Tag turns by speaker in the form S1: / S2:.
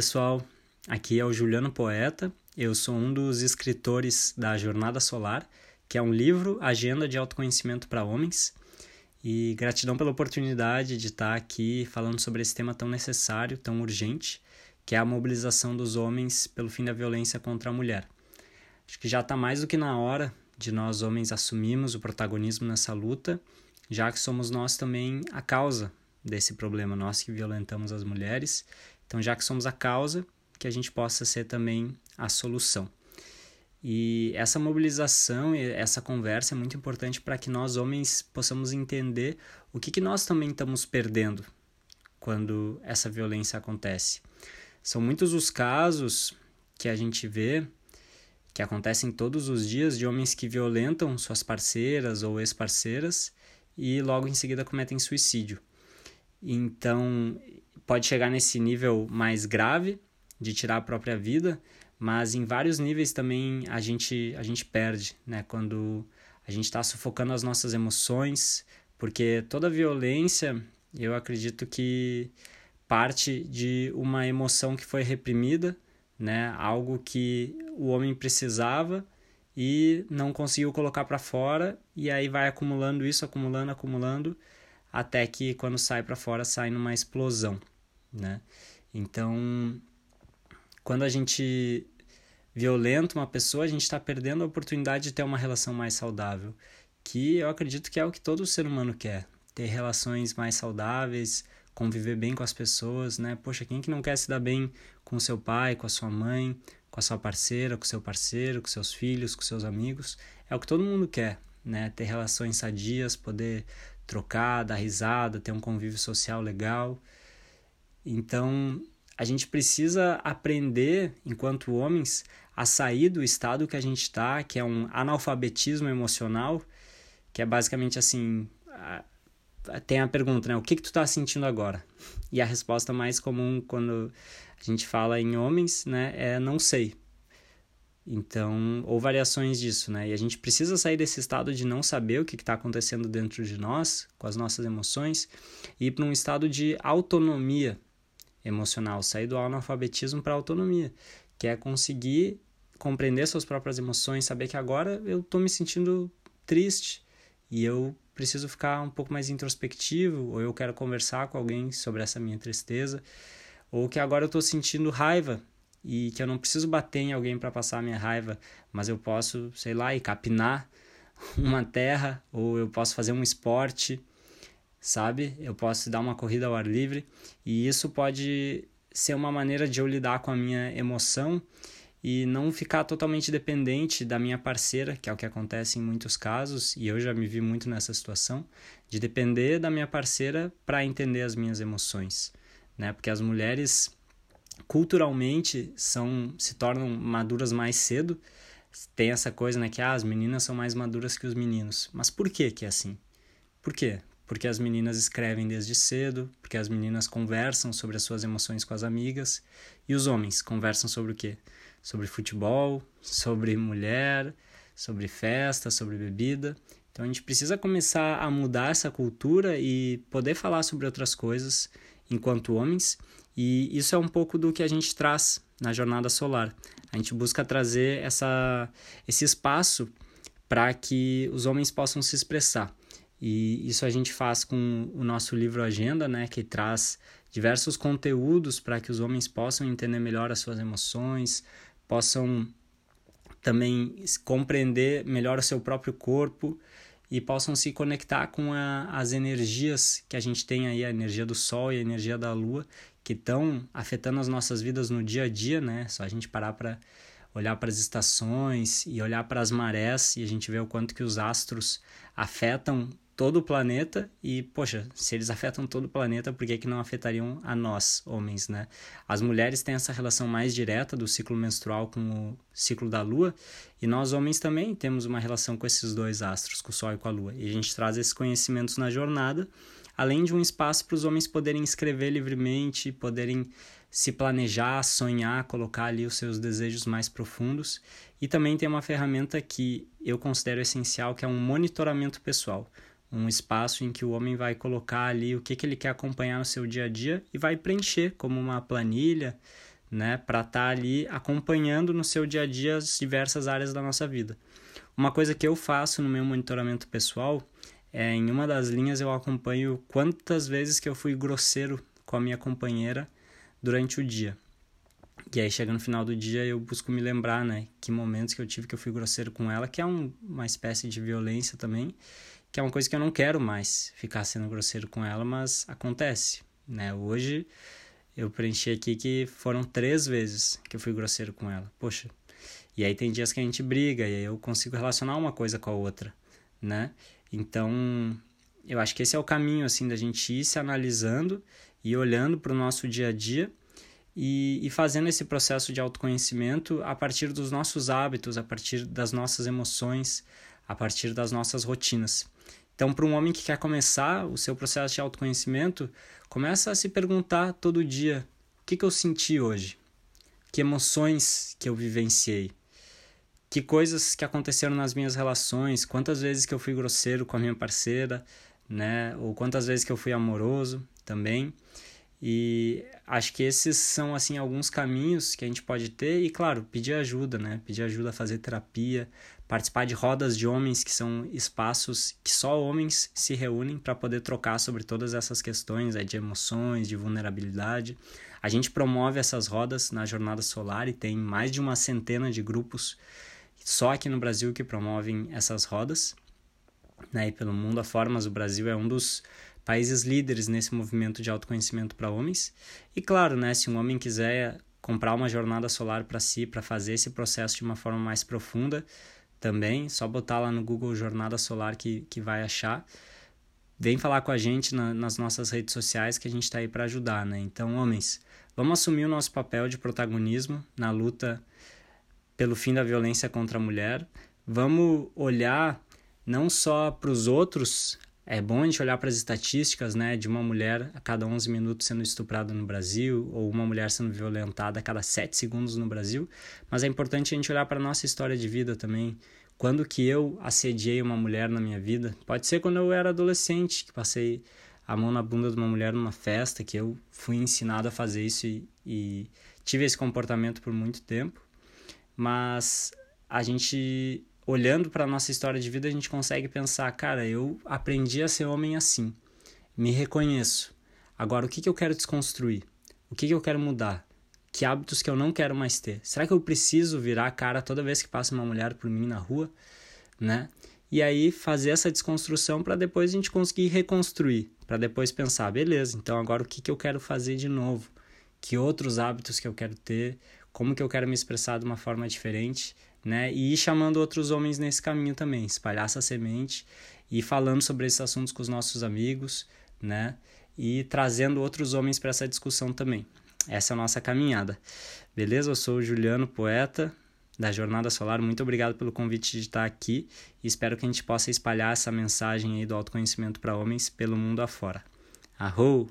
S1: pessoal, aqui é o Juliano Poeta. Eu sou um dos escritores da Jornada Solar, que é um livro, agenda de autoconhecimento para homens. E gratidão pela oportunidade de estar aqui falando sobre esse tema tão necessário, tão urgente, que é a mobilização dos homens pelo fim da violência contra a mulher. Acho que já está mais do que na hora de nós homens assumirmos o protagonismo nessa luta, já que somos nós também a causa desse problema, nós que violentamos as mulheres. Então, já que somos a causa, que a gente possa ser também a solução. E essa mobilização, essa conversa é muito importante para que nós homens possamos entender o que, que nós também estamos perdendo quando essa violência acontece. São muitos os casos que a gente vê que acontecem todos os dias de homens que violentam suas parceiras ou ex-parceiras e logo em seguida cometem suicídio. Então, pode chegar nesse nível mais grave de tirar a própria vida, mas em vários níveis também a gente, a gente perde, né? Quando a gente está sufocando as nossas emoções, porque toda violência, eu acredito que parte de uma emoção que foi reprimida, né? Algo que o homem precisava e não conseguiu colocar para fora e aí vai acumulando isso, acumulando, acumulando até que quando sai para fora sai numa explosão, né? Então, quando a gente violenta uma pessoa, a gente está perdendo a oportunidade de ter uma relação mais saudável, que eu acredito que é o que todo ser humano quer, ter relações mais saudáveis, conviver bem com as pessoas, né? Poxa, quem que não quer se dar bem com seu pai, com a sua mãe, com a sua parceira, com seu parceiro, com seus filhos, com seus amigos? É o que todo mundo quer, né? Ter relações sadias, poder trocar, dar risada, ter um convívio social legal. Então, a gente precisa aprender, enquanto homens, a sair do estado que a gente está, que é um analfabetismo emocional, que é basicamente assim, tem a pergunta, né? O que que tu está sentindo agora? E a resposta mais comum quando a gente fala em homens, né, é não sei. Então, ou variações disso, né? E a gente precisa sair desse estado de não saber o que está acontecendo dentro de nós, com as nossas emoções, e ir para um estado de autonomia emocional, sair do analfabetismo para a autonomia, que é conseguir compreender suas próprias emoções, saber que agora eu estou me sentindo triste e eu preciso ficar um pouco mais introspectivo, ou eu quero conversar com alguém sobre essa minha tristeza, ou que agora eu estou sentindo raiva e que eu não preciso bater em alguém para passar a minha raiva, mas eu posso, sei lá, ir capinar uma terra ou eu posso fazer um esporte, sabe? Eu posso dar uma corrida ao ar livre e isso pode ser uma maneira de eu lidar com a minha emoção e não ficar totalmente dependente da minha parceira, que é o que acontece em muitos casos, e eu já me vi muito nessa situação, de depender da minha parceira para entender as minhas emoções, né? Porque as mulheres culturalmente são se tornam maduras mais cedo. Tem essa coisa, né, que ah, as meninas são mais maduras que os meninos. Mas por que que é assim? Por quê? Porque as meninas escrevem desde cedo, porque as meninas conversam sobre as suas emoções com as amigas, e os homens conversam sobre o quê? Sobre futebol, sobre mulher, sobre festa, sobre bebida. Então a gente precisa começar a mudar essa cultura e poder falar sobre outras coisas enquanto homens e isso é um pouco do que a gente traz na jornada solar. A gente busca trazer essa, esse espaço para que os homens possam se expressar. E isso a gente faz com o nosso livro Agenda, né, que traz diversos conteúdos para que os homens possam entender melhor as suas emoções, possam também compreender melhor o seu próprio corpo e possam se conectar com a, as energias que a gente tem aí, a energia do Sol e a energia da Lua, que estão afetando as nossas vidas no dia a dia, né? Só a gente parar para olhar para as estações e olhar para as marés e a gente vê o quanto que os astros afetam todo o planeta e, poxa, se eles afetam todo o planeta, por que, que não afetariam a nós, homens, né? As mulheres têm essa relação mais direta do ciclo menstrual com o ciclo da lua e nós, homens, também temos uma relação com esses dois astros, com o sol e com a lua. E a gente traz esses conhecimentos na jornada além de um espaço para os homens poderem escrever livremente, poderem se planejar, sonhar, colocar ali os seus desejos mais profundos. E também tem uma ferramenta que eu considero essencial, que é um monitoramento pessoal. Um espaço em que o homem vai colocar ali o que, que ele quer acompanhar no seu dia a dia e vai preencher como uma planilha, né, para estar tá ali acompanhando no seu dia a dia as diversas áreas da nossa vida. Uma coisa que eu faço no meu monitoramento pessoal é em uma das linhas eu acompanho quantas vezes que eu fui grosseiro com a minha companheira durante o dia. E aí chega no final do dia eu busco me lembrar, né, que momentos que eu tive que eu fui grosseiro com ela, que é um, uma espécie de violência também, que é uma coisa que eu não quero mais ficar sendo grosseiro com ela, mas acontece, né? Hoje eu preenchi aqui que foram três vezes que eu fui grosseiro com ela. Poxa. E aí tem dias que a gente briga e aí eu consigo relacionar uma coisa com a outra, né? Então, eu acho que esse é o caminho assim da gente ir se analisando e olhando para o nosso dia a dia e, e fazendo esse processo de autoconhecimento a partir dos nossos hábitos, a partir das nossas emoções, a partir das nossas rotinas. Então, para um homem que quer começar o seu processo de autoconhecimento, começa a se perguntar todo dia: o que, que eu senti hoje? Que emoções que eu vivenciei? Que coisas que aconteceram nas minhas relações? Quantas vezes que eu fui grosseiro com a minha parceira, né? Ou quantas vezes que eu fui amoroso também? E acho que esses são assim alguns caminhos que a gente pode ter e claro, pedir ajuda, né? Pedir ajuda a fazer terapia, participar de rodas de homens, que são espaços que só homens se reúnem para poder trocar sobre todas essas questões é, de emoções, de vulnerabilidade. A gente promove essas rodas na Jornada Solar e tem mais de uma centena de grupos só aqui no Brasil que promovem essas rodas. Né? E pelo mundo afora, mas o Brasil é um dos países líderes nesse movimento de autoconhecimento para homens. E claro, né, se um homem quiser comprar uma jornada solar para si, para fazer esse processo de uma forma mais profunda, também, só botar lá no Google Jornada Solar que, que vai achar. Vem falar com a gente na, nas nossas redes sociais que a gente está aí para ajudar, né? Então, homens, vamos assumir o nosso papel de protagonismo na luta pelo fim da violência contra a mulher. Vamos olhar não só para os outros é bom a gente olhar para as estatísticas, né, de uma mulher a cada 11 minutos sendo estuprada no Brasil, ou uma mulher sendo violentada a cada 7 segundos no Brasil, mas é importante a gente olhar para a nossa história de vida também. Quando que eu assediei uma mulher na minha vida? Pode ser quando eu era adolescente, que passei a mão na bunda de uma mulher numa festa, que eu fui ensinado a fazer isso e, e tive esse comportamento por muito tempo. Mas a gente olhando para a nossa história de vida, a gente consegue pensar, cara, eu aprendi a ser homem assim, me reconheço. Agora, o que, que eu quero desconstruir? O que, que eu quero mudar? Que hábitos que eu não quero mais ter? Será que eu preciso virar a cara toda vez que passa uma mulher por mim na rua? Né? E aí fazer essa desconstrução para depois a gente conseguir reconstruir, para depois pensar, beleza, então agora o que, que eu quero fazer de novo? Que outros hábitos que eu quero ter? Como que eu quero me expressar de uma forma diferente? Né? E ir chamando outros homens nesse caminho também, espalhar essa semente e falando sobre esses assuntos com os nossos amigos, né? E trazendo outros homens para essa discussão também. Essa é a nossa caminhada. Beleza? Eu sou o Juliano, poeta da Jornada Solar. Muito obrigado pelo convite de estar aqui e espero que a gente possa espalhar essa mensagem aí do autoconhecimento para homens pelo mundo afora. Arrou!